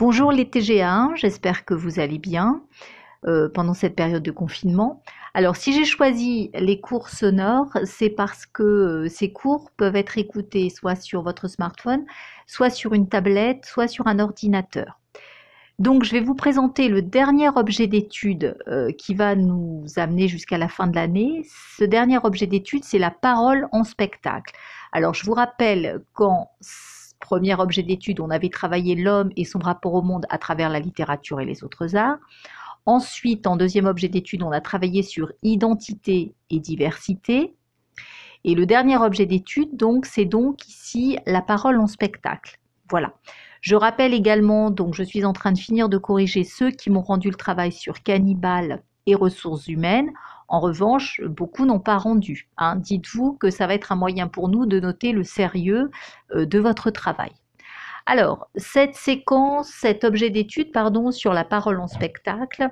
Bonjour les TGA1, j'espère que vous allez bien euh, pendant cette période de confinement. Alors si j'ai choisi les cours sonores, c'est parce que euh, ces cours peuvent être écoutés soit sur votre smartphone, soit sur une tablette, soit sur un ordinateur. Donc je vais vous présenter le dernier objet d'étude euh, qui va nous amener jusqu'à la fin de l'année. Ce dernier objet d'étude, c'est la parole en spectacle. Alors je vous rappelle qu'en premier objet d'étude, on avait travaillé l'homme et son rapport au monde à travers la littérature et les autres arts. Ensuite, en deuxième objet d'étude, on a travaillé sur identité et diversité. Et le dernier objet d'étude, donc, c'est donc ici la parole en spectacle. Voilà. Je rappelle également, donc je suis en train de finir de corriger ceux qui m'ont rendu le travail sur cannibale et ressources humaines. En revanche, beaucoup n'ont pas rendu. Hein. Dites-vous que ça va être un moyen pour nous de noter le sérieux euh, de votre travail. Alors, cette séquence, cet objet d'étude, pardon, sur la parole en spectacle,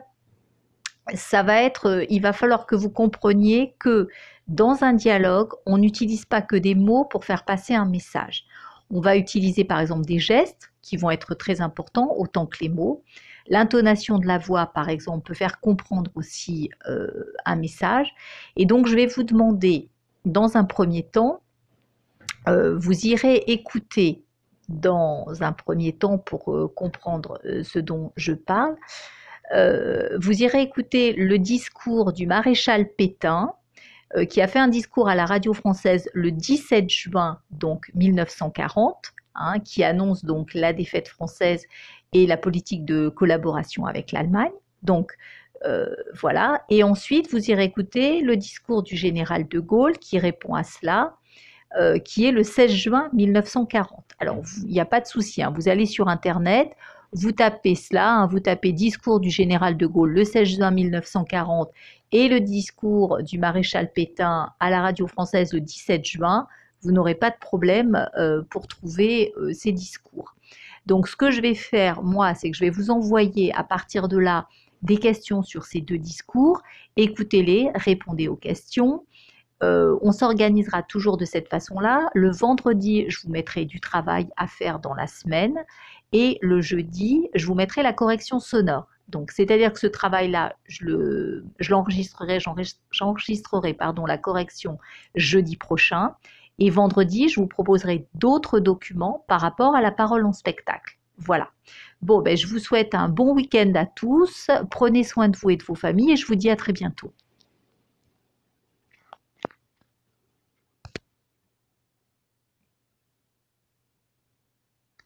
ça va être, euh, il va falloir que vous compreniez que dans un dialogue, on n'utilise pas que des mots pour faire passer un message. On va utiliser par exemple des gestes qui vont être très importants autant que les mots. L'intonation de la voix, par exemple, peut faire comprendre aussi euh, un message. Et donc, je vais vous demander, dans un premier temps, euh, vous irez écouter dans un premier temps pour euh, comprendre ce dont je parle. vous irez écouter le discours du maréchal Pétain, qui a fait un discours à la radio française le 17 juin donc 1940, hein, qui annonce donc la défaite française et la politique de collaboration avec l'Allemagne. Donc euh, voilà. Et ensuite, vous irez écouter le discours du général de Gaulle qui répond à cela, euh, qui est le 16 juin 1940. Alors, il n'y a pas de souci, hein. vous allez sur Internet, vous tapez cela, hein. vous tapez discours du général de Gaulle le 16 juin 1940 et le discours du maréchal Pétain à la radio française le 17 juin, vous n'aurez pas de problème euh, pour trouver ces discours. Donc ce que je vais faire, moi, c'est que je vais vous envoyer à partir de là des questions sur ces deux discours. Écoutez-les, répondez aux questions. Euh, on s'organisera toujours de cette façon-là. Le vendredi, je vous mettrai du travail à faire dans la semaine. Et le jeudi, je vous mettrai la correction sonore. Donc, c'est-à-dire que ce travail-là, je l'enregistrerai, j'enregistrerai pardon, la correction jeudi prochain. Et vendredi, je vous proposerai d'autres documents par rapport à la parole en spectacle. Voilà. Bon, ben, je vous souhaite un bon week-end à tous. Prenez soin de vous et de vos familles et je vous dis à très bientôt.